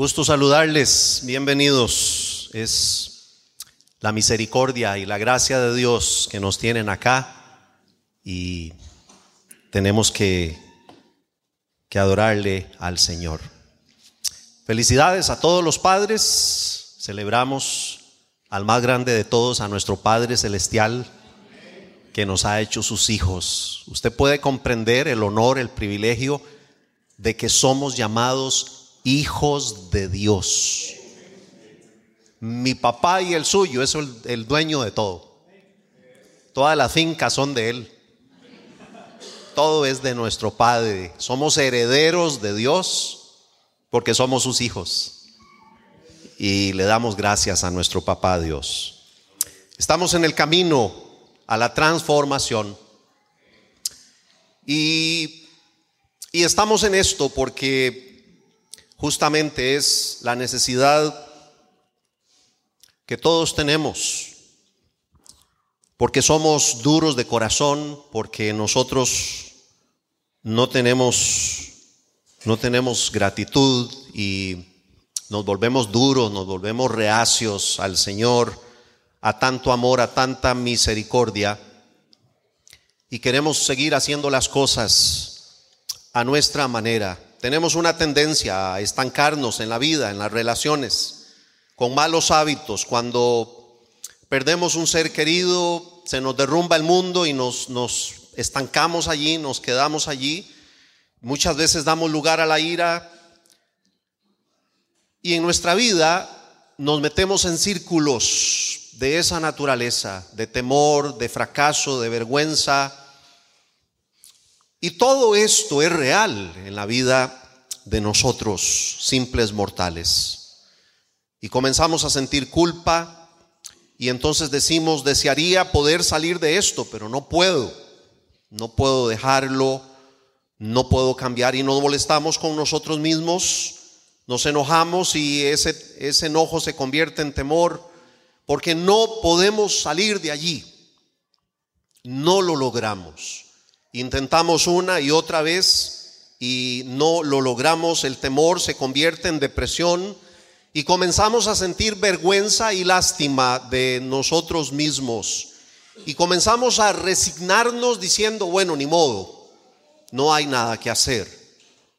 Gusto saludarles, bienvenidos. Es la misericordia y la gracia de Dios que nos tienen acá y tenemos que, que adorarle al Señor. Felicidades a todos los padres, celebramos al más grande de todos, a nuestro Padre Celestial que nos ha hecho sus hijos. Usted puede comprender el honor, el privilegio de que somos llamados hijos de Dios. Mi papá y el suyo es el, dueño de todo. Todas las fincas son de él. Todo es de nuestro Padre. Somos herederos de Dios porque somos sus hijos. Y le damos gracias a nuestro papá Dios. Estamos en el camino a la transformación. Y, y estamos en esto porque justamente es la necesidad que todos tenemos, porque somos duros de corazón, porque nosotros no tenemos no tenemos gratitud y nos volvemos duros, nos volvemos reacios al Señor, a tanto amor, a tanta misericordia, y queremos seguir haciendo las cosas a nuestra manera tenemos una tendencia a estancarnos en la vida, en las relaciones, con malos hábitos. Cuando perdemos un ser querido, se nos derrumba el mundo y nos, nos estancamos allí, nos quedamos allí. Muchas veces damos lugar a la ira y en nuestra vida nos metemos en círculos de esa naturaleza, de temor, de fracaso, de vergüenza, y todo esto es real en la vida de nosotros, simples mortales. Y comenzamos a sentir culpa y entonces decimos, desearía poder salir de esto, pero no puedo. No puedo dejarlo, no puedo cambiar y nos molestamos con nosotros mismos, nos enojamos y ese, ese enojo se convierte en temor porque no podemos salir de allí. No lo logramos. Intentamos una y otra vez y no lo logramos, el temor se convierte en depresión y comenzamos a sentir vergüenza y lástima de nosotros mismos. Y comenzamos a resignarnos diciendo, bueno, ni modo, no hay nada que hacer,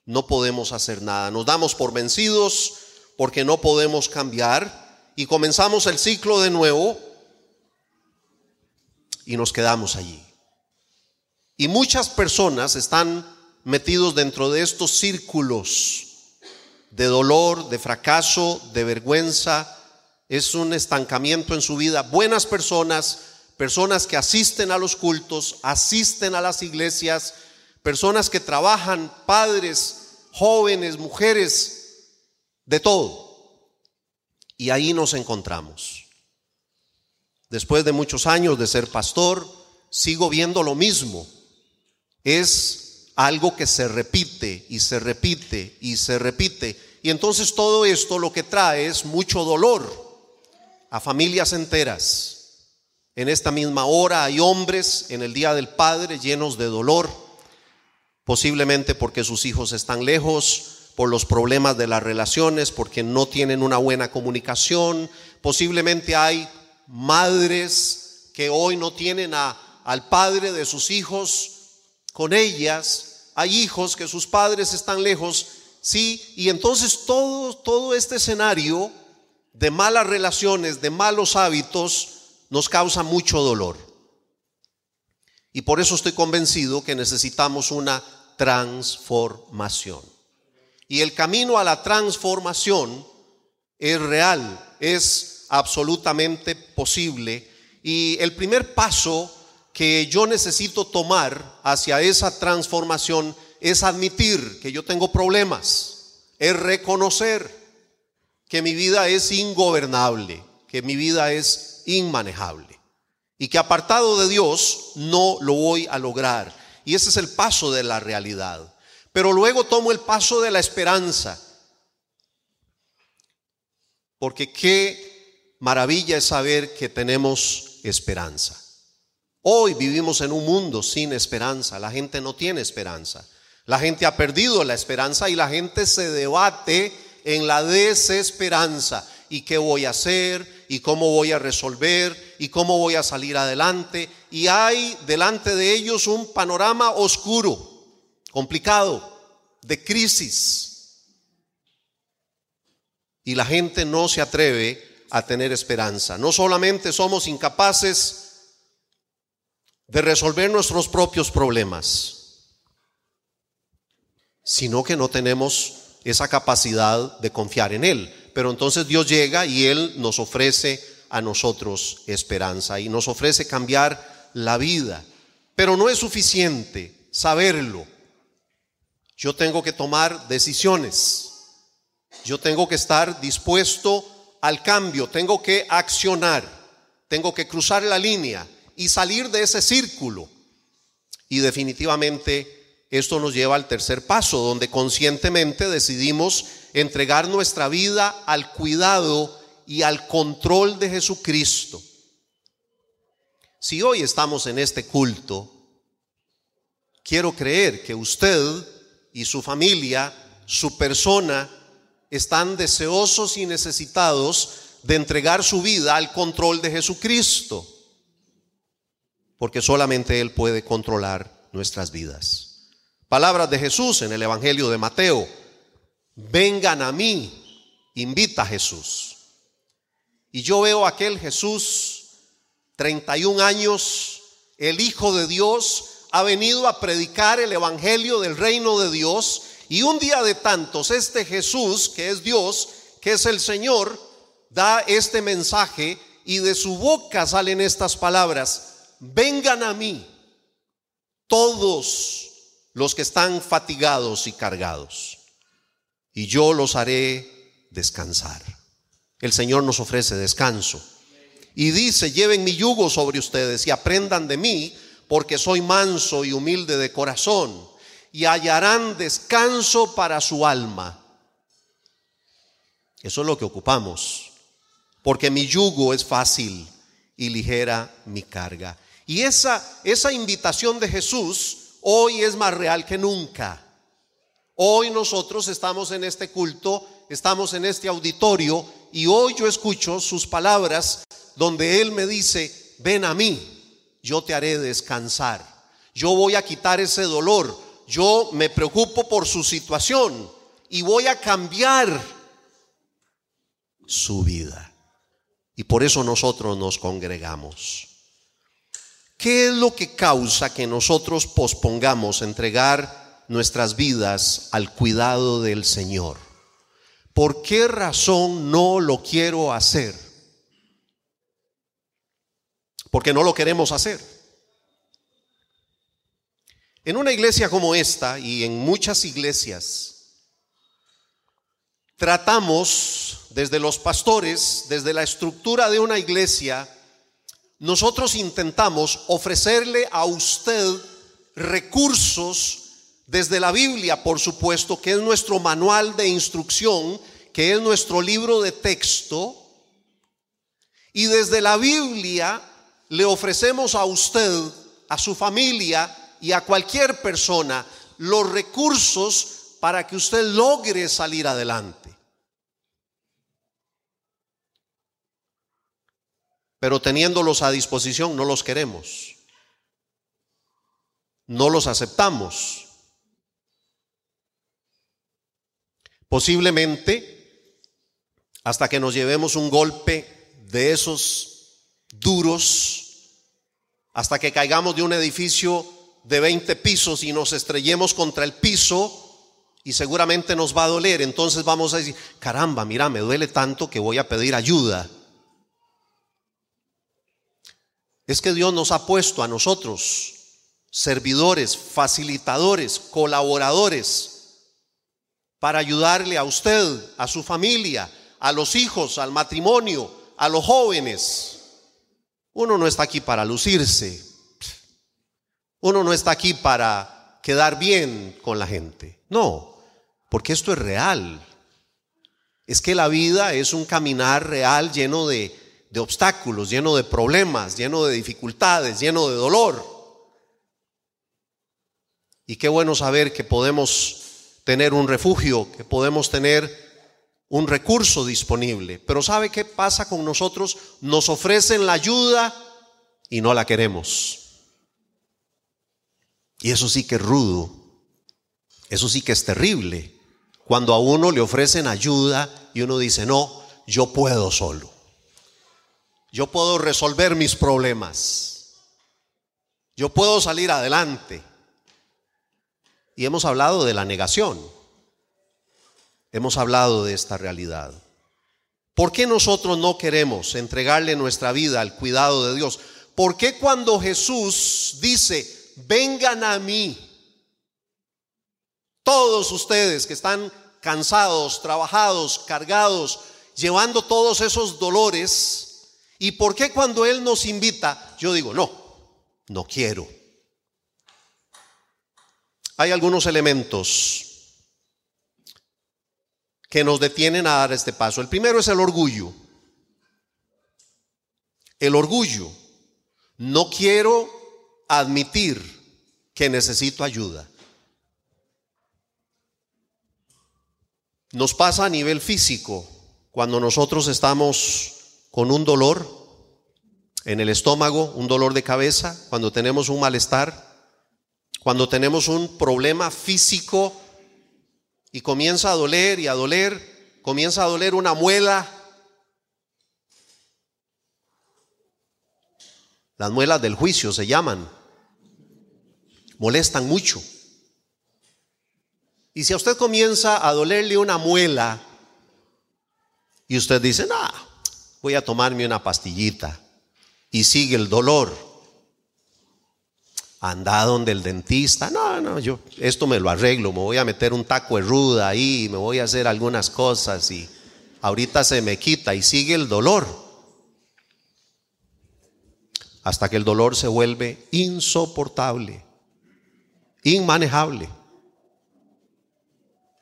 no podemos hacer nada. Nos damos por vencidos porque no podemos cambiar y comenzamos el ciclo de nuevo y nos quedamos allí. Y muchas personas están metidos dentro de estos círculos de dolor, de fracaso, de vergüenza. Es un estancamiento en su vida. Buenas personas, personas que asisten a los cultos, asisten a las iglesias, personas que trabajan, padres, jóvenes, mujeres, de todo. Y ahí nos encontramos. Después de muchos años de ser pastor, sigo viendo lo mismo es algo que se repite y se repite y se repite. Y entonces todo esto lo que trae es mucho dolor a familias enteras. En esta misma hora hay hombres en el Día del Padre llenos de dolor, posiblemente porque sus hijos están lejos, por los problemas de las relaciones, porque no tienen una buena comunicación. Posiblemente hay madres que hoy no tienen a, al padre de sus hijos con ellas, hay hijos que sus padres están lejos, sí, y entonces todo, todo este escenario de malas relaciones, de malos hábitos, nos causa mucho dolor. Y por eso estoy convencido que necesitamos una transformación. Y el camino a la transformación es real, es absolutamente posible. Y el primer paso que yo necesito tomar hacia esa transformación es admitir que yo tengo problemas, es reconocer que mi vida es ingobernable, que mi vida es inmanejable y que apartado de Dios no lo voy a lograr. Y ese es el paso de la realidad. Pero luego tomo el paso de la esperanza. Porque qué maravilla es saber que tenemos esperanza. Hoy vivimos en un mundo sin esperanza. La gente no tiene esperanza. La gente ha perdido la esperanza y la gente se debate en la desesperanza. ¿Y qué voy a hacer? ¿Y cómo voy a resolver? ¿Y cómo voy a salir adelante? Y hay delante de ellos un panorama oscuro, complicado, de crisis. Y la gente no se atreve a tener esperanza. No solamente somos incapaces de resolver nuestros propios problemas, sino que no tenemos esa capacidad de confiar en Él. Pero entonces Dios llega y Él nos ofrece a nosotros esperanza y nos ofrece cambiar la vida. Pero no es suficiente saberlo. Yo tengo que tomar decisiones. Yo tengo que estar dispuesto al cambio. Tengo que accionar. Tengo que cruzar la línea y salir de ese círculo. Y definitivamente esto nos lleva al tercer paso, donde conscientemente decidimos entregar nuestra vida al cuidado y al control de Jesucristo. Si hoy estamos en este culto, quiero creer que usted y su familia, su persona, están deseosos y necesitados de entregar su vida al control de Jesucristo porque solamente Él puede controlar nuestras vidas. Palabras de Jesús en el Evangelio de Mateo. Vengan a mí, invita a Jesús. Y yo veo aquel Jesús, 31 años, el Hijo de Dios, ha venido a predicar el Evangelio del reino de Dios. Y un día de tantos, este Jesús, que es Dios, que es el Señor, da este mensaje y de su boca salen estas palabras vengan a mí todos los que están fatigados y cargados, y yo los haré descansar. El Señor nos ofrece descanso. Y dice, lleven mi yugo sobre ustedes y aprendan de mí, porque soy manso y humilde de corazón, y hallarán descanso para su alma. Eso es lo que ocupamos, porque mi yugo es fácil y ligera mi carga. Y esa, esa invitación de Jesús hoy es más real que nunca. Hoy nosotros estamos en este culto, estamos en este auditorio y hoy yo escucho sus palabras donde Él me dice, ven a mí, yo te haré descansar, yo voy a quitar ese dolor, yo me preocupo por su situación y voy a cambiar su vida. Y por eso nosotros nos congregamos. ¿Qué es lo que causa que nosotros pospongamos entregar nuestras vidas al cuidado del Señor? ¿Por qué razón no lo quiero hacer? Porque no lo queremos hacer. En una iglesia como esta y en muchas iglesias, tratamos desde los pastores, desde la estructura de una iglesia, nosotros intentamos ofrecerle a usted recursos desde la Biblia, por supuesto, que es nuestro manual de instrucción, que es nuestro libro de texto, y desde la Biblia le ofrecemos a usted, a su familia y a cualquier persona los recursos para que usted logre salir adelante. Pero teniéndolos a disposición no los queremos. No los aceptamos. Posiblemente hasta que nos llevemos un golpe de esos duros, hasta que caigamos de un edificio de 20 pisos y nos estrellemos contra el piso y seguramente nos va a doler. Entonces vamos a decir, caramba, mira, me duele tanto que voy a pedir ayuda. Es que Dios nos ha puesto a nosotros servidores, facilitadores, colaboradores, para ayudarle a usted, a su familia, a los hijos, al matrimonio, a los jóvenes. Uno no está aquí para lucirse. Uno no está aquí para quedar bien con la gente. No, porque esto es real. Es que la vida es un caminar real lleno de de obstáculos, lleno de problemas, lleno de dificultades, lleno de dolor. Y qué bueno saber que podemos tener un refugio, que podemos tener un recurso disponible. Pero ¿sabe qué pasa con nosotros? Nos ofrecen la ayuda y no la queremos. Y eso sí que es rudo. Eso sí que es terrible. Cuando a uno le ofrecen ayuda y uno dice, no, yo puedo solo. Yo puedo resolver mis problemas. Yo puedo salir adelante. Y hemos hablado de la negación hemos hablado de esta realidad. ¿Por qué nosotros no queremos entregarle nuestra vida al cuidado de Dios? ¿Por qué cuando Jesús dice, vengan a mí, todos ustedes que están cansados, trabajados, cargados, llevando todos esos dolores, y por qué cuando Él nos invita, yo digo, no, no quiero? Hay algunos elementos que nos detienen a dar este paso. El primero es el orgullo. El orgullo. No quiero admitir que necesito ayuda. Nos pasa a nivel físico cuando nosotros estamos con un dolor en el estómago, un dolor de cabeza, cuando tenemos un malestar, cuando tenemos un problema físico y comienza a doler y a doler, comienza a doler una muela. Las muelas del juicio se llaman. Molestan mucho. Y si a usted comienza a dolerle una muela y usted dice, no, voy a tomarme una pastillita y sigue el dolor, anda donde el dentista, no, no, yo esto me lo arreglo, me voy a meter un taco de ruda ahí, me voy a hacer algunas cosas y ahorita se me quita y sigue el dolor. Hasta que el dolor se vuelve insoportable, inmanejable.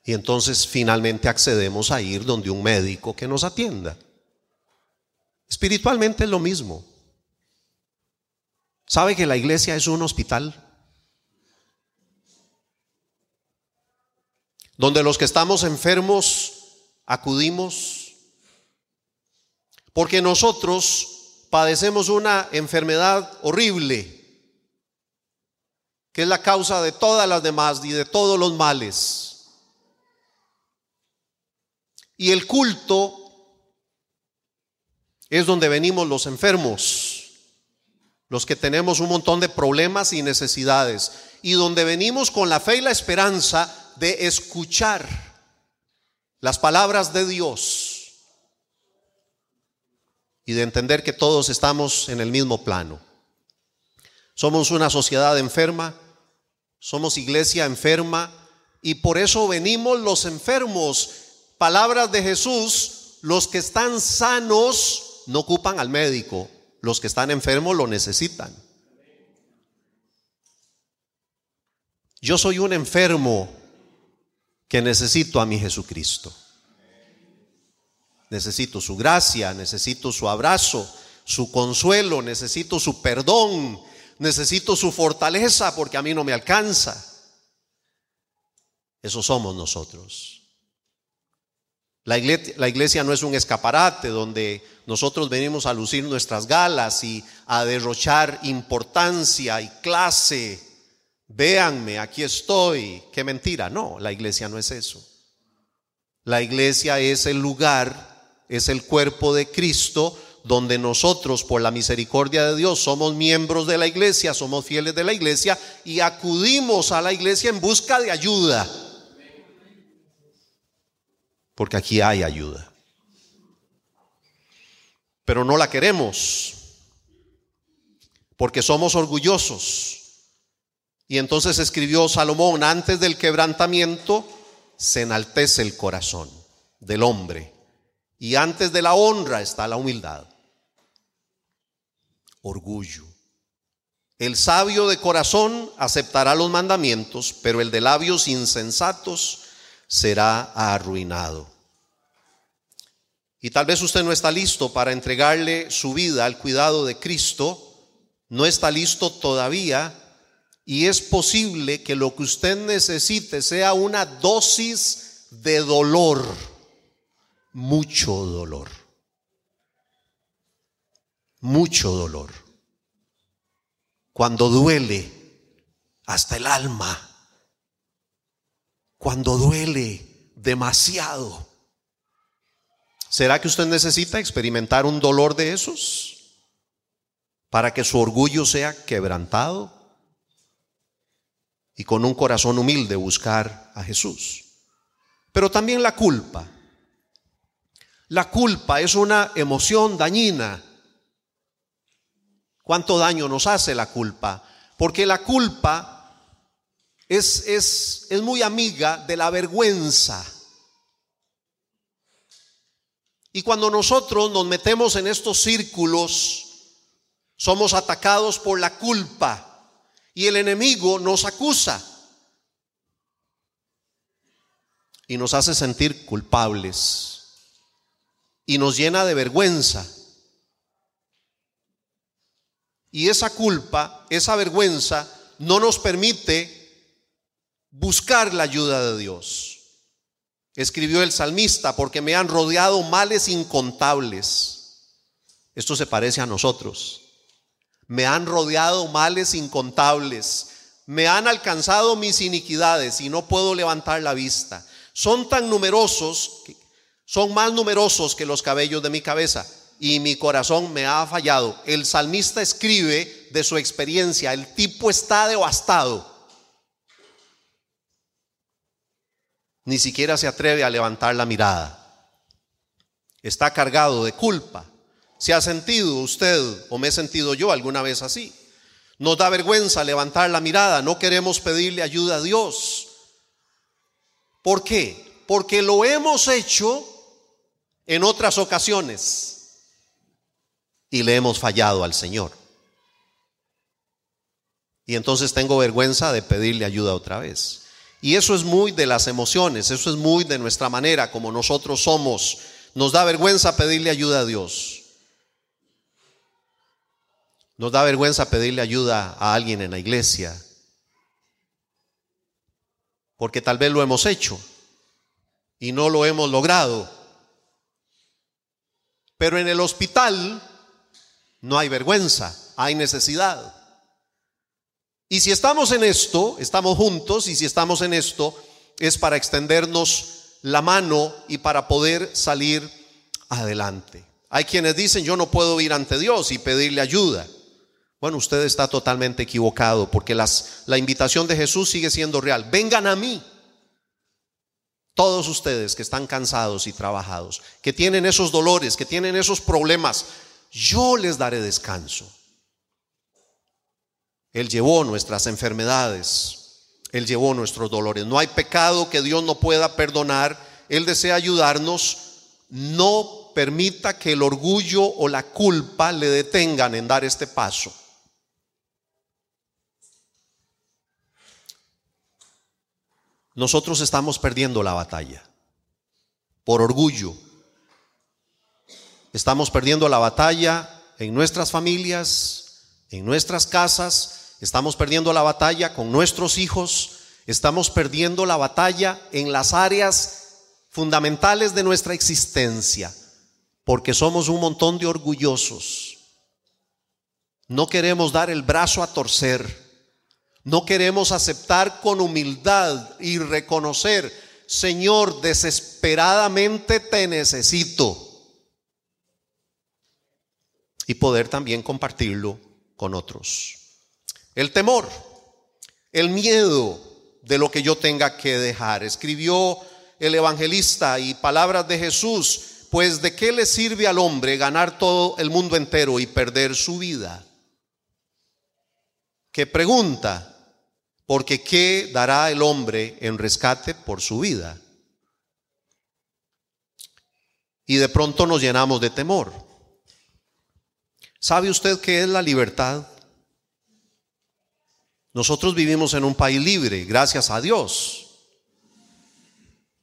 Y entonces finalmente accedemos a ir donde un médico que nos atienda. Espiritualmente es lo mismo. ¿Sabe que la iglesia es un hospital? Donde los que estamos enfermos acudimos. Porque nosotros padecemos una enfermedad horrible, que es la causa de todas las demás y de todos los males. Y el culto es donde venimos los enfermos los que tenemos un montón de problemas y necesidades, y donde venimos con la fe y la esperanza de escuchar las palabras de Dios y de entender que todos estamos en el mismo plano. Somos una sociedad enferma, somos iglesia enferma, y por eso venimos los enfermos. Palabras de Jesús, los que están sanos no ocupan al médico, los que están enfermos lo necesitan. Yo soy un enfermo que necesito a mi Jesucristo. Necesito su gracia, necesito su abrazo, su consuelo, necesito su perdón, necesito su fortaleza porque a mí no me alcanza. Eso somos nosotros. La iglesia, no es un escaparate donde nosotros venimos a lucir nuestras galas y a derrochar importancia y clase. Véanme, aquí estoy. Qué mentira. No, la iglesia no es eso. La iglesia es el lugar, es el cuerpo de Cristo donde nosotros, por la misericordia de Dios, somos miembros de la iglesia, somos fieles de la iglesia y acudimos a la iglesia en busca de ayuda porque aquí hay ayuda. Pero no la queremos, porque somos orgullosos. Y entonces escribió Salomón, antes del quebrantamiento se enaltece el corazón del hombre, y antes de la honra está la humildad. Orgullo. El sabio de corazón aceptará los mandamientos, pero el de labios insensatos será arruinado. Y tal vez usted no está listo para entregarle su vida al cuidado de Cristo, no está listo todavía y es posible que lo que usted necesite sea una dosis de dolor mucho dolor. Mucho dolor. Cuando duele hasta el alma. Cuando duele demasiado. ¿Será que usted necesita experimentar un dolor de esos para que su orgullo sea quebrantado y con un corazón humilde buscar a Jesús? Pero también la culpa. La culpa es una emoción dañina. ¿Cuánto daño nos hace la culpa? Porque la culpa es, es, es muy amiga de la vergüenza. Y cuando nosotros nos metemos en estos círculos, somos atacados por la culpa y el enemigo nos acusa y nos hace sentir culpables y nos llena de vergüenza. Y esa culpa, esa vergüenza, no nos permite buscar la ayuda de Dios escribió el salmista, porque me han rodeado males incontables. Esto se parece a nosotros. Me han rodeado males incontables. Me han alcanzado mis iniquidades y no puedo levantar la vista. Son tan numerosos, son más numerosos que los cabellos de mi cabeza y mi corazón me ha fallado. El salmista escribe de su experiencia. El tipo está devastado. Ni siquiera se atreve a levantar la mirada. Está cargado de culpa. ¿Se ha sentido usted o me he sentido yo alguna vez así? Nos da vergüenza levantar la mirada, no queremos pedirle ayuda a Dios. ¿Por qué? Porque lo hemos hecho en otras ocasiones y le hemos fallado al Señor. Y entonces tengo vergüenza de pedirle ayuda otra vez. Y eso es muy de las emociones, eso es muy de nuestra manera, como nosotros somos. Nos da vergüenza pedirle ayuda a Dios. Nos da vergüenza pedirle ayuda a alguien en la iglesia. Porque tal vez lo hemos hecho y no lo hemos logrado. Pero en el hospital no hay vergüenza, hay necesidad. Y si estamos en esto, estamos juntos, y si estamos en esto, es para extendernos la mano y para poder salir adelante. Hay quienes dicen, yo no puedo ir ante Dios y pedirle ayuda. Bueno, usted está totalmente equivocado porque las, la invitación de Jesús sigue siendo real. Vengan a mí. Todos ustedes que están cansados y trabajados, que tienen esos dolores, que tienen esos problemas, yo les daré descanso. Él llevó nuestras enfermedades, Él llevó nuestros dolores. No hay pecado que Dios no pueda perdonar. Él desea ayudarnos. No permita que el orgullo o la culpa le detengan en dar este paso. Nosotros estamos perdiendo la batalla por orgullo. Estamos perdiendo la batalla en nuestras familias, en nuestras casas, Estamos perdiendo la batalla con nuestros hijos, estamos perdiendo la batalla en las áreas fundamentales de nuestra existencia, porque somos un montón de orgullosos. No queremos dar el brazo a torcer, no queremos aceptar con humildad y reconocer, Señor, desesperadamente te necesito. Y poder también compartirlo con otros. El temor, el miedo de lo que yo tenga que dejar. Escribió el evangelista y palabras de Jesús, pues de qué le sirve al hombre ganar todo el mundo entero y perder su vida. ¿Qué pregunta? Porque ¿qué dará el hombre en rescate por su vida? Y de pronto nos llenamos de temor. ¿Sabe usted qué es la libertad? Nosotros vivimos en un país libre, gracias a Dios.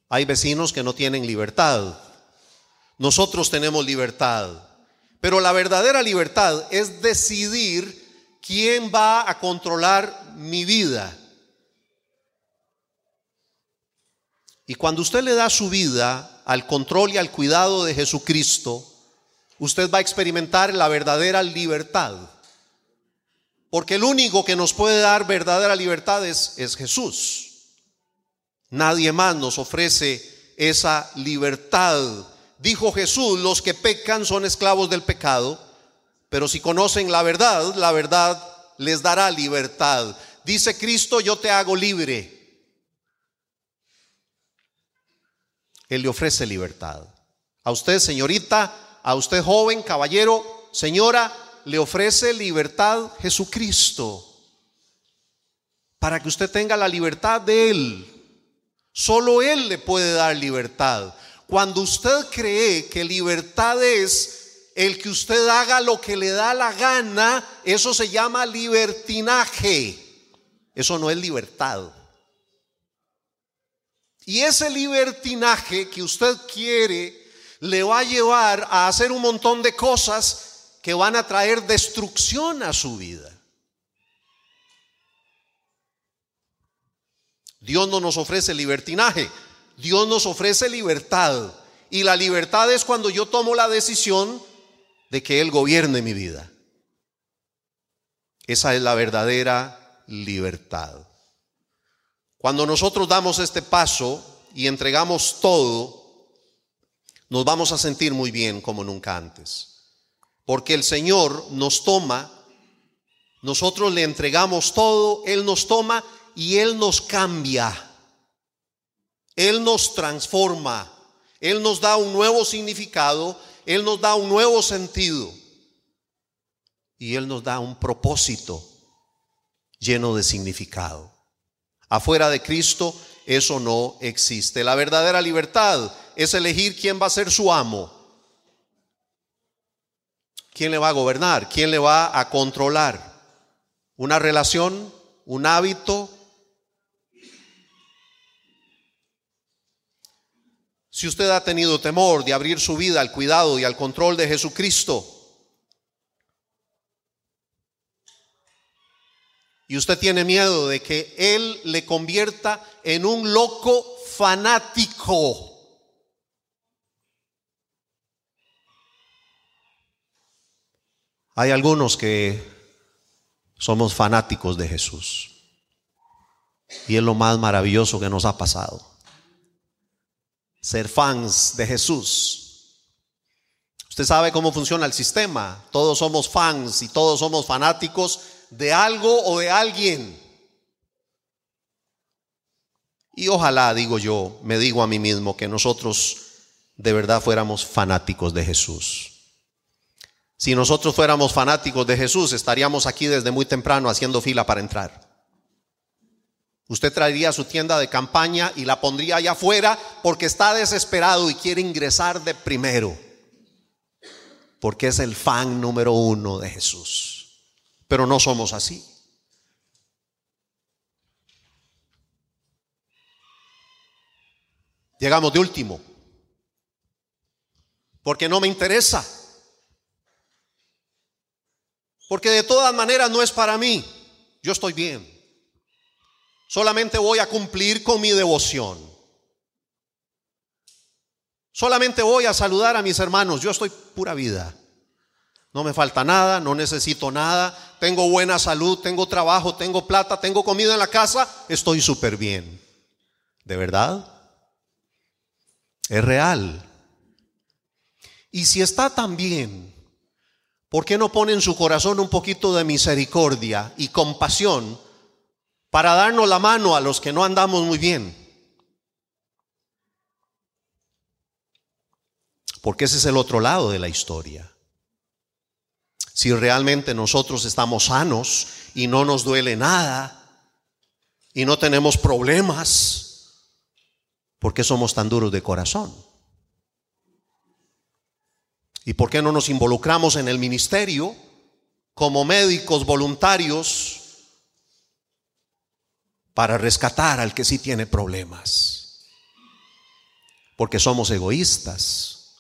Hay vecinos que no tienen libertad. Nosotros tenemos libertad. Pero la verdadera libertad es decidir quién va a controlar mi vida. Y cuando usted le da su vida al control y al cuidado de Jesucristo, usted va a experimentar la verdadera libertad. Porque el único que nos puede dar verdadera libertad es, es Jesús. Nadie más nos ofrece esa libertad. Dijo Jesús, los que pecan son esclavos del pecado, pero si conocen la verdad, la verdad les dará libertad. Dice Cristo, yo te hago libre. Él le ofrece libertad. A usted, señorita, a usted, joven, caballero, señora, le ofrece libertad Jesucristo. Para que usted tenga la libertad de Él. Solo Él le puede dar libertad. Cuando usted cree que libertad es el que usted haga lo que le da la gana, eso se llama libertinaje. Eso no es libertad. Y ese libertinaje que usted quiere le va a llevar a hacer un montón de cosas que van a traer destrucción a su vida. Dios no nos ofrece libertinaje, Dios nos ofrece libertad. Y la libertad es cuando yo tomo la decisión de que Él gobierne mi vida. Esa es la verdadera libertad. Cuando nosotros damos este paso y entregamos todo, nos vamos a sentir muy bien como nunca antes. Porque el Señor nos toma, nosotros le entregamos todo, Él nos toma y Él nos cambia. Él nos transforma. Él nos da un nuevo significado. Él nos da un nuevo sentido. Y Él nos da un propósito lleno de significado. Afuera de Cristo eso no existe. La verdadera libertad es elegir quién va a ser su amo. ¿Quién le va a gobernar? ¿Quién le va a controlar? ¿Una relación? ¿Un hábito? Si usted ha tenido temor de abrir su vida al cuidado y al control de Jesucristo, y usted tiene miedo de que Él le convierta en un loco fanático. Hay algunos que somos fanáticos de Jesús. Y es lo más maravilloso que nos ha pasado. Ser fans de Jesús. Usted sabe cómo funciona el sistema. Todos somos fans y todos somos fanáticos de algo o de alguien. Y ojalá, digo yo, me digo a mí mismo que nosotros de verdad fuéramos fanáticos de Jesús. Si nosotros fuéramos fanáticos de Jesús, estaríamos aquí desde muy temprano haciendo fila para entrar. Usted traería su tienda de campaña y la pondría allá afuera porque está desesperado y quiere ingresar de primero. Porque es el fan número uno de Jesús pero no somos así. Llegamos de último, porque no me interesa, porque de todas maneras no es para mí, yo estoy bien, solamente voy a cumplir con mi devoción, solamente voy a saludar a mis hermanos, yo estoy pura vida. No me falta nada, no necesito nada, tengo buena salud, tengo trabajo, tengo plata, tengo comida en la casa, estoy súper bien. ¿De verdad? Es real. Y si está tan bien, ¿por qué no pone en su corazón un poquito de misericordia y compasión para darnos la mano a los que no andamos muy bien? Porque ese es el otro lado de la historia si realmente nosotros estamos sanos y no nos duele nada y no tenemos problemas, ¿por qué somos tan duros de corazón? ¿Y por qué no nos involucramos en el ministerio como médicos voluntarios para rescatar al que sí tiene problemas? Porque somos egoístas,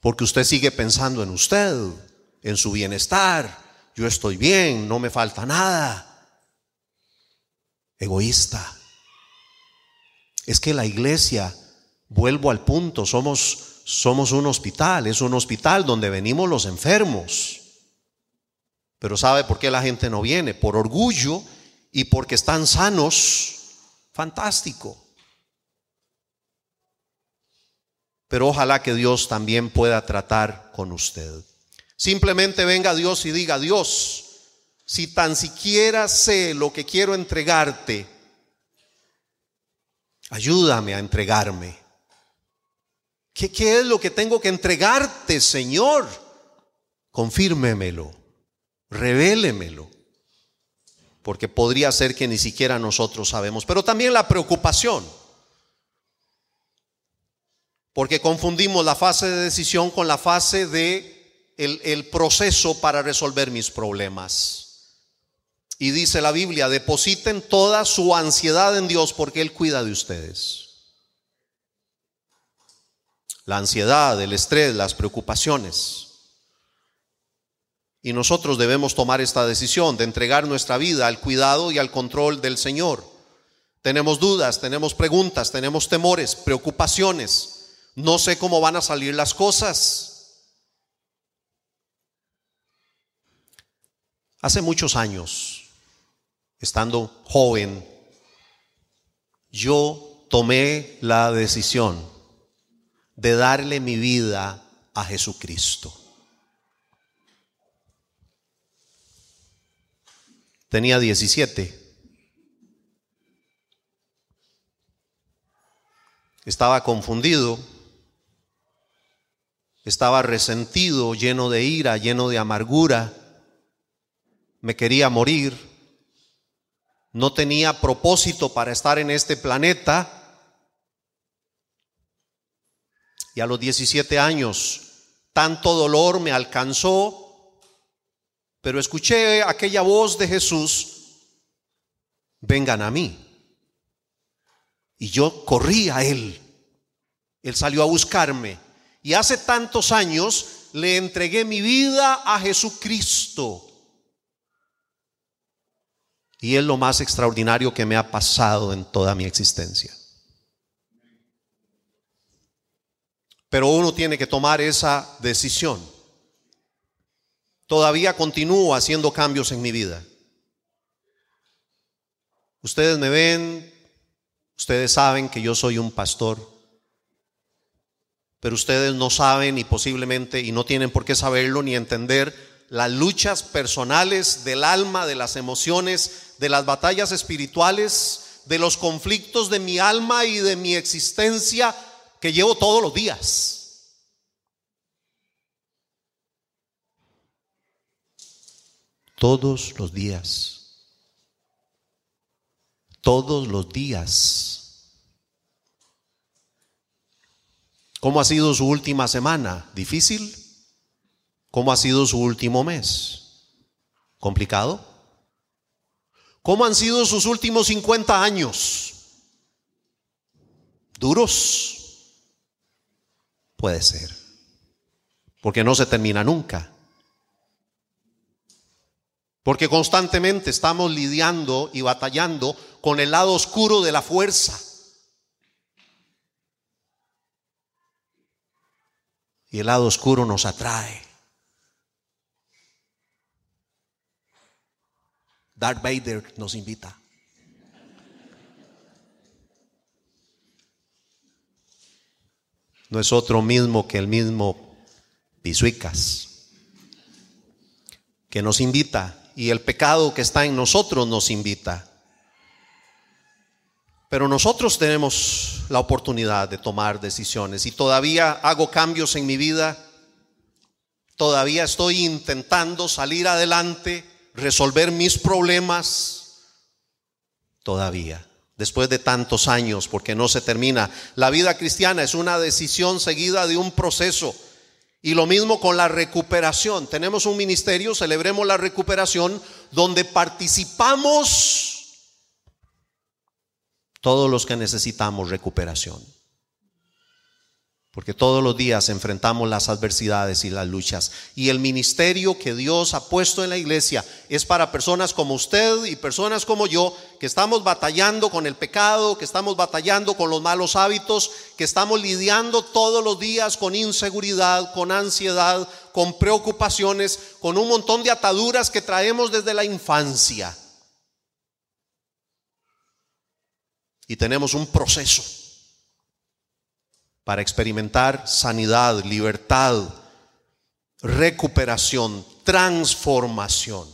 porque usted sigue pensando en usted en su bienestar. Yo estoy bien, no me falta nada. Egoísta. Es que la iglesia Vuelvo al punto, somos, somos un hospital, es un hospital donde venimos los enfermos. Pero ¿sabe por qué la gente no viene? Por orgullo y porque están sanos. Fantástico. Pero ojalá que Dios también pueda tratar con usted. Simplemente venga Dios y diga, Dios, si tan siquiera sé lo que quiero entregarte, ayúdame a entregarme. ¿Qué, es lo que tengo que entregarte, Señor? Confírmemelo revélemelo, porque podría ser que ni siquiera nosotros sabemos, pero también la preocupación, porque confundimos la fase de decisión con la fase de el, el proceso para resolver mis problemas. Y dice la Biblia, depositen toda su ansiedad en Dios porque Él cuida de ustedes. La ansiedad, el estrés, las preocupaciones. Y nosotros debemos tomar esta decisión de entregar nuestra vida al cuidado y al control del Señor. Tenemos dudas, tenemos preguntas, tenemos temores, preocupaciones. No sé cómo van a salir las cosas. Hace muchos años, estando joven, yo tomé la decisión de darle mi vida a Jesucristo. Tenía 17. Estaba confundido, estaba resentido, lleno de ira, lleno de amargura, me quería morir, no tenía propósito para estar en este planeta. Y a los 17 años, tanto dolor me alcanzó pero escuché aquella voz de Jesús, vengan a mí. Y yo corrí a Él. Él salió a buscarme. Y hace tantos años le entregué mi vida a Jesucristo. Y es lo más extraordinario que me ha pasado en toda mi existencia. Pero uno tiene que tomar esa decisión todavía continúo haciendo cambios en mi vida. Ustedes me ven, ustedes saben que yo soy un pastor, pero ustedes no saben y posiblemente, y no tienen por qué saberlo ni entender, las luchas personales del alma, de las emociones, de las batallas espirituales, de los conflictos de mi alma y de mi existencia que llevo todos los días. todos los días. Todos los días. ¿Cómo ha sido su última semana? ¿Difícil? ¿Cómo ha sido su último mes? ¿Complicado? ¿Cómo han sido sus últimos 50 años? ¿Duros? Puede ser. Porque no se termina nunca. Porque constantemente estamos lidiando y batallando con el lado oscuro de la fuerza. Y el lado oscuro nos atrae. Darth Vader nos invita. No es otro mismo que el mismo Pisuicas, que nos invita y el pecado que está en nosotros nos invita. Pero nosotros tenemos la oportunidad de tomar decisiones y todavía hago cambios en mi vida, todavía estoy intentando salir adelante, resolver mis problemas, todavía, después de tantos años, porque no se termina. La vida cristiana es una decisión seguida de un proceso y lo mismo con la recuperación. Tenemos un ministerio, celebremos la recuperación, donde participamos todos los que necesitamos recuperación. Porque todos los días enfrentamos las adversidades y las luchas. Y el ministerio que Dios ha puesto en la iglesia es para personas como usted y personas como yo, que estamos batallando con el pecado, que estamos batallando con los malos hábitos, que estamos lidiando todos los días con inseguridad, con ansiedad, con preocupaciones, con un montón de ataduras que traemos desde la infancia. Y tenemos un proceso para experimentar sanidad, libertad, recuperación, transformación.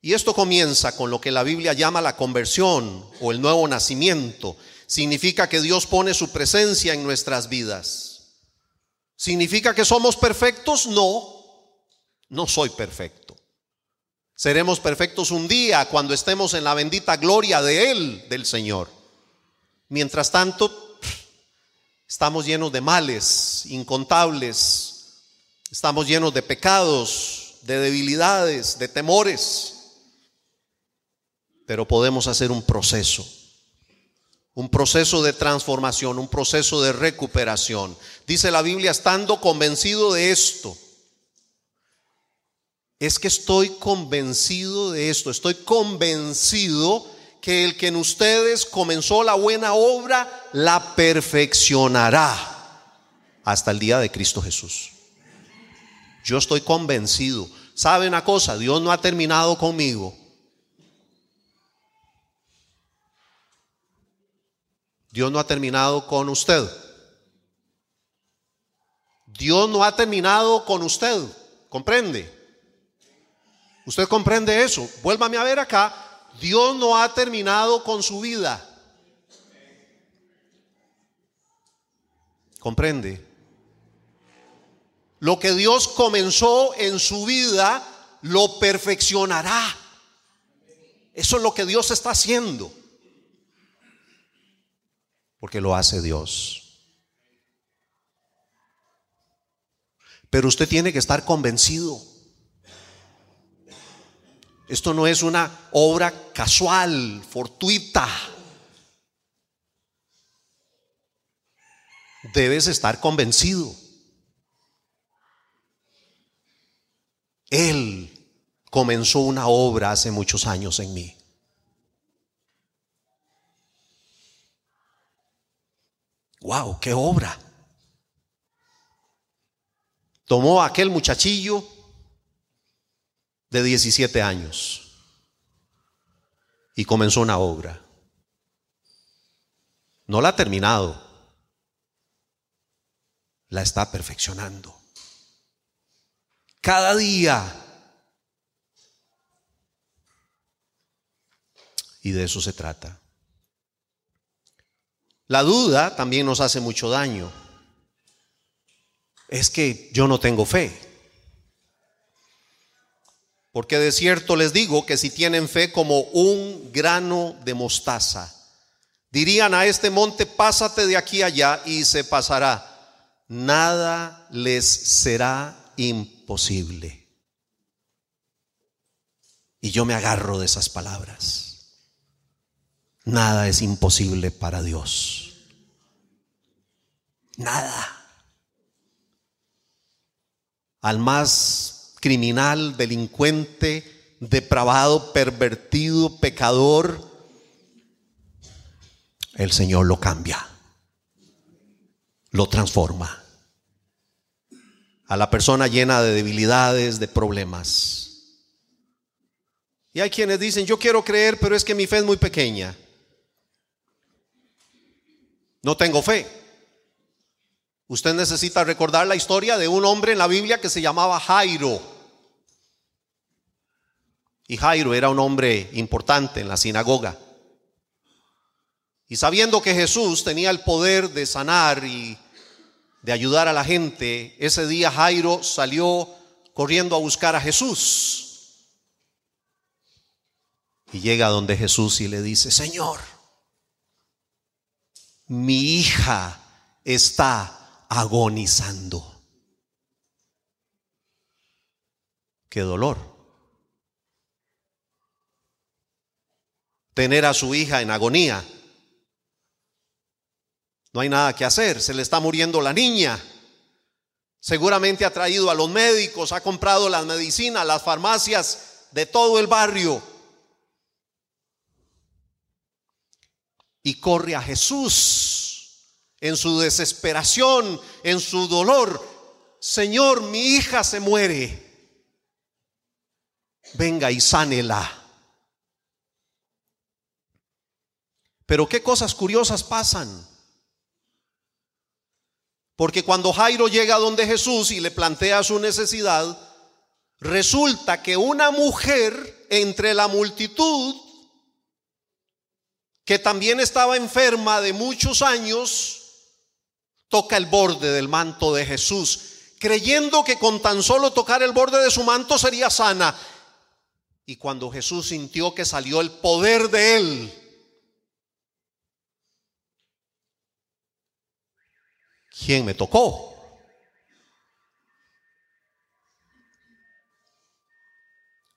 Y esto comienza con lo que la Biblia llama la conversión o el nuevo nacimiento. Significa que Dios pone su presencia en nuestras vidas. ¿Significa que somos perfectos? No, no soy perfecto. Seremos perfectos un día cuando estemos en la bendita gloria de Él, del Señor. Mientras tanto, Estamos llenos de males incontables. Estamos llenos de pecados, de debilidades, de temores. Pero podemos hacer un proceso. Un proceso de transformación, un proceso de recuperación. Dice la Biblia, estando convencido de esto. Es que estoy convencido de esto. Estoy convencido que el que en ustedes comenzó la buena obra, la perfeccionará hasta el día de Cristo Jesús. Yo estoy convencido. ¿Sabe una cosa? Dios no ha terminado conmigo. Dios no ha terminado con usted. Dios no ha terminado con usted. ¿Comprende? ¿Usted comprende eso? Vuélvame a ver acá Dios no ha terminado con su vida. ¿Comprende? Lo que Dios comenzó en su vida, lo perfeccionará. Eso es lo que Dios está haciendo. Porque lo hace Dios. Pero usted tiene que estar convencido. Esto no es una obra casual, fortuita. Debes estar convencido. Él comenzó una obra hace muchos años en mí. Wow, qué obra. Tomó a aquel muchachillo de 17 años y comenzó una obra. No la ha terminado, la está perfeccionando. Cada día. Y de eso se trata. La duda también nos hace mucho daño. Es que yo no tengo fe. Porque de cierto les digo que si tienen fe como un grano de mostaza, dirían a este monte, pásate de aquí allá y se pasará. Nada les será imposible. Y yo me agarro de esas palabras. Nada es imposible para Dios. Nada. Al más criminal, delincuente, depravado, pervertido, pecador, el Señor lo cambia, lo transforma. A la persona llena de debilidades, de problemas. Y hay quienes dicen, yo quiero creer, pero es que mi fe es muy pequeña. No tengo fe. Usted necesita recordar la historia de un hombre en la Biblia que se llamaba Jairo. Y Jairo era un hombre importante en la sinagoga. Y sabiendo que Jesús tenía el poder de sanar y de ayudar a la gente, ese día Jairo salió corriendo a buscar a Jesús. Y llega donde Jesús y le dice, Señor, mi hija está agonizando. Qué dolor. Tener a su hija en agonía. No hay nada que hacer, se le está muriendo la niña. Seguramente ha traído a los médicos, ha comprado las medicinas, las farmacias de todo el barrio. Y corre a Jesús en su desesperación, en su dolor. Señor, mi hija se muere. Venga y sánela. Pero qué cosas curiosas pasan. Porque cuando Jairo llega donde Jesús y le plantea su necesidad, resulta que una mujer entre la multitud, que también estaba enferma de muchos años, toca el borde del manto de Jesús, creyendo que con tan solo tocar el borde de su manto sería sana. Y cuando Jesús sintió que salió el poder de él, ¿quién me tocó?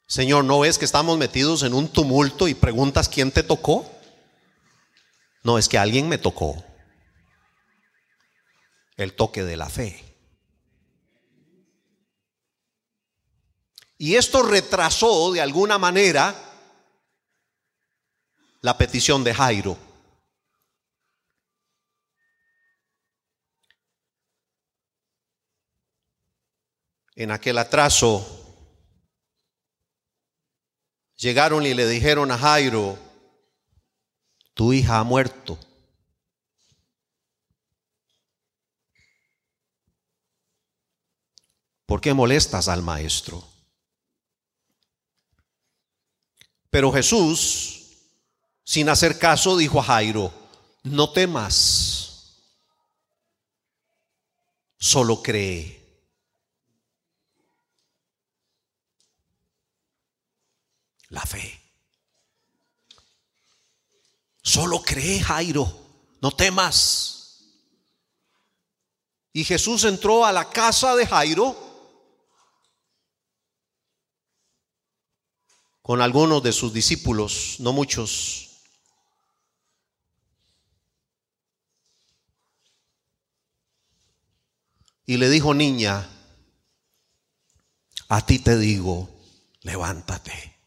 Señor, ¿no ves que estamos metidos en un tumulto y preguntas quién te tocó? No, es que alguien me tocó. El toque de la fe. Y esto retrasó de alguna manera la petición de Jairo. En aquel atraso llegaron y le dijeron a Jairo, tu hija ha muerto. ¿Por qué molestas al maestro? Pero Jesús, sin hacer caso, dijo a Jairo, no temas, solo cree. La fe. Solo cree, Jairo, no temas. Y Jesús entró a la casa de Jairo con algunos de sus discípulos, no muchos. Y le dijo, niña, a ti te digo, levántate.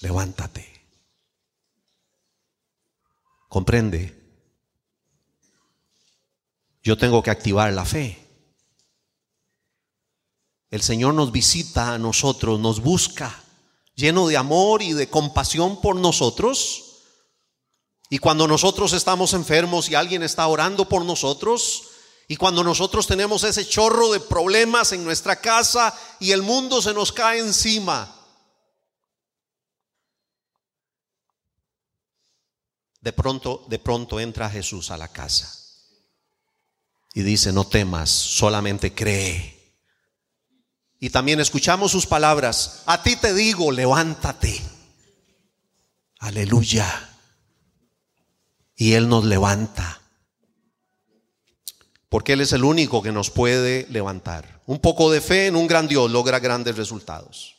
Levántate. ¿Comprende? Yo tengo que activar la fe. El Señor nos visita a nosotros, nos busca, lleno de amor y de compasión por nosotros. Y cuando nosotros estamos enfermos y alguien está orando por nosotros, y cuando nosotros tenemos ese chorro de problemas en nuestra casa y el mundo se nos cae encima, de pronto, de pronto entra Jesús a la casa y dice, no temas, solamente cree. Y también escuchamos sus palabras, a ti te digo, levántate. Aleluya. Y Él nos levanta. Porque Él es el único que nos puede levantar. Un poco de fe en un gran Dios logra grandes resultados.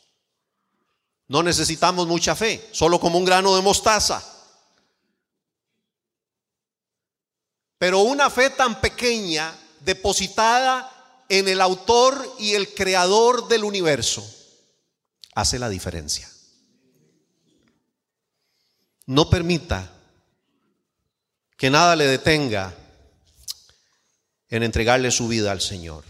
No necesitamos mucha fe, solo como un grano de mostaza. Pero una fe tan pequeña, depositada en el autor y el creador del universo hace la diferencia. No permita que nada le detenga en entregarle su vida al Señor.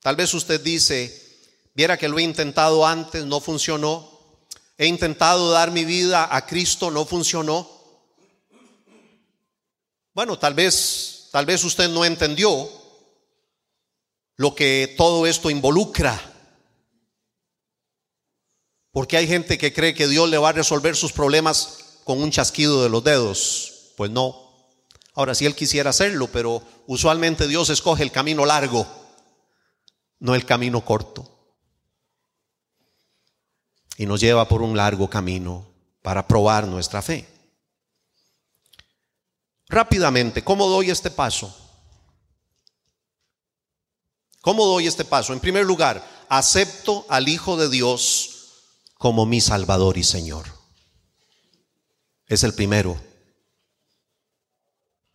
Tal vez usted dice, viera que lo he intentado antes, no funcionó. He intentado dar mi vida a Cristo, no funcionó. Bueno, tal vez, tal vez usted no entendió lo que todo esto involucra. Porque hay gente que cree que Dios le va a resolver sus problemas con un chasquido de los dedos. Pues no. Ahora, si Él quisiera hacerlo, pero usualmente Dios escoge el camino largo, no el camino corto. Y nos lleva por un largo camino para probar nuestra fe. Rápidamente, ¿cómo doy este paso? ¿Cómo doy este paso? En primer lugar, acepto al Hijo de Dios como mi Salvador y Señor. Es el primero.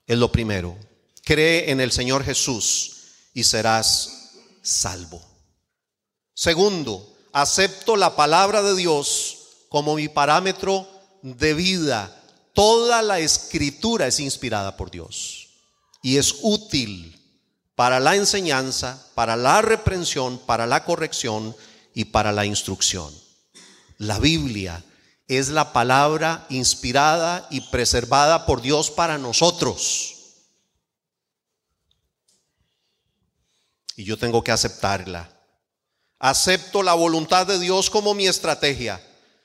Es lo primero. Cree en el Señor Jesús y serás salvo. Segundo, acepto la palabra de Dios como mi parámetro de vida. Toda la escritura es inspirada por Dios y es útil para la enseñanza, para la reprensión, para la corrección y para la instrucción. La Biblia es la palabra inspirada y preservada por Dios para nosotros. Y yo tengo que aceptarla. Acepto la voluntad de Dios como mi estrategia.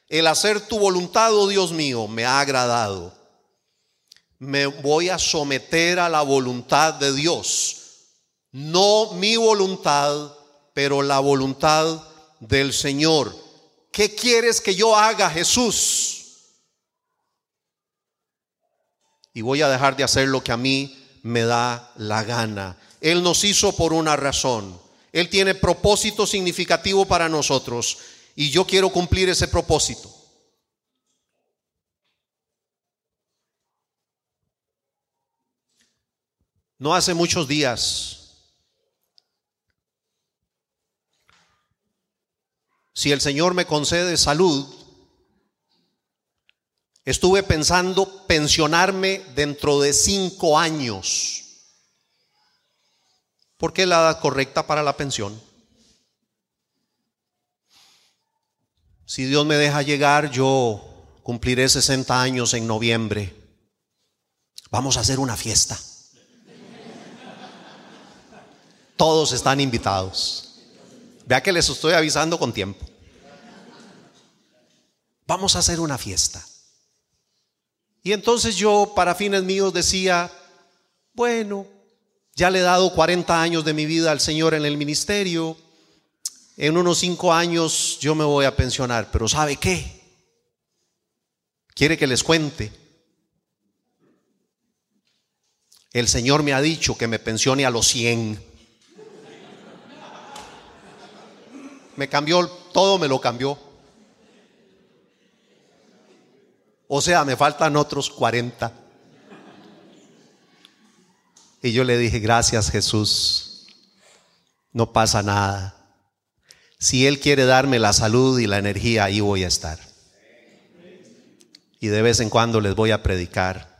El hacer tu voluntad, oh Dios mío, me ha agradado. Me voy a someter a la voluntad de Dios. No mi voluntad, pero la voluntad del Señor. ¿Qué quieres que yo haga, Jesús? Y voy a dejar de hacer lo que a mí me da la gana. Él nos hizo por una razón. Él tiene propósito significativo para nosotros y yo quiero cumplir ese propósito. No hace muchos días si el Señor me concede salud, estuve pensando pensionarme dentro de cinco años. ¿Por qué la edad correcta para la pensión? Si Dios me deja llegar, yo cumpliré 60 años en noviembre. Vamos a hacer una fiesta. Todos están invitados. Vea que les estoy avisando con tiempo. Vamos a hacer una fiesta. Y entonces yo, para fines míos, decía, bueno, ya le he dado 40 años de mi vida al Señor en el ministerio. En unos 5 años yo me voy a pensionar. Pero ¿sabe qué? ¿Quiere que les cuente? El Señor me ha dicho que me pensione a los 100. Me cambió, todo me lo cambió. O sea, me faltan otros 40. Y yo le dije, gracias Jesús, no pasa nada. Si Él quiere darme la salud y la energía, ahí voy a estar. Y de vez en cuando les voy a predicar.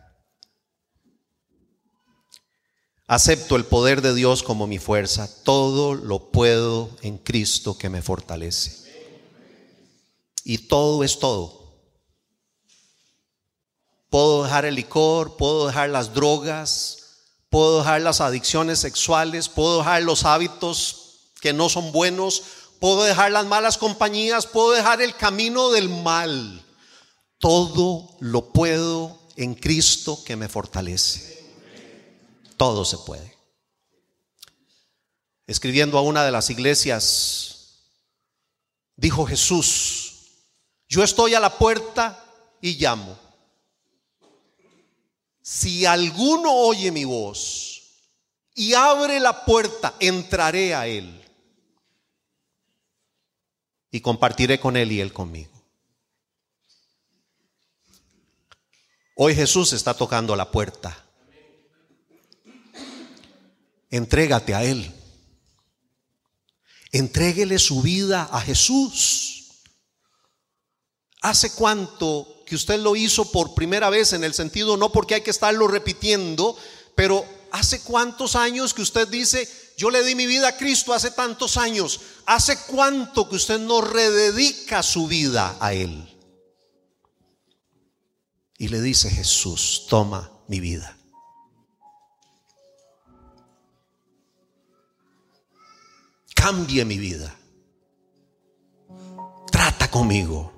Acepto el poder de Dios como mi fuerza. Todo lo puedo en Cristo que me fortalece. Y todo es todo. Puedo dejar el licor, puedo dejar las drogas, puedo dejar las adicciones sexuales, puedo dejar los hábitos que no son buenos, puedo dejar las malas compañías, puedo dejar el camino del mal. Todo lo puedo en Cristo que me fortalece. Todo se puede. Escribiendo a una de las iglesias, dijo Jesús, yo estoy a la puerta y llamo. Si alguno oye mi voz y abre la puerta, entraré a él y compartiré con él y él conmigo. Hoy Jesús está tocando la puerta entrégate a Él. Entréguele su vida a Jesús. ¿Hace cuánto que usted lo hizo por primera vez en el sentido, no porque hay que estarlo repitiendo, pero hace cuántos años que usted dice, yo le di mi vida a Cristo hace tantos años? ¿Hace cuánto que usted no rededica su vida a Él? Y le dice Jesús, toma mi vida. Cambie mi vida. Trata conmigo.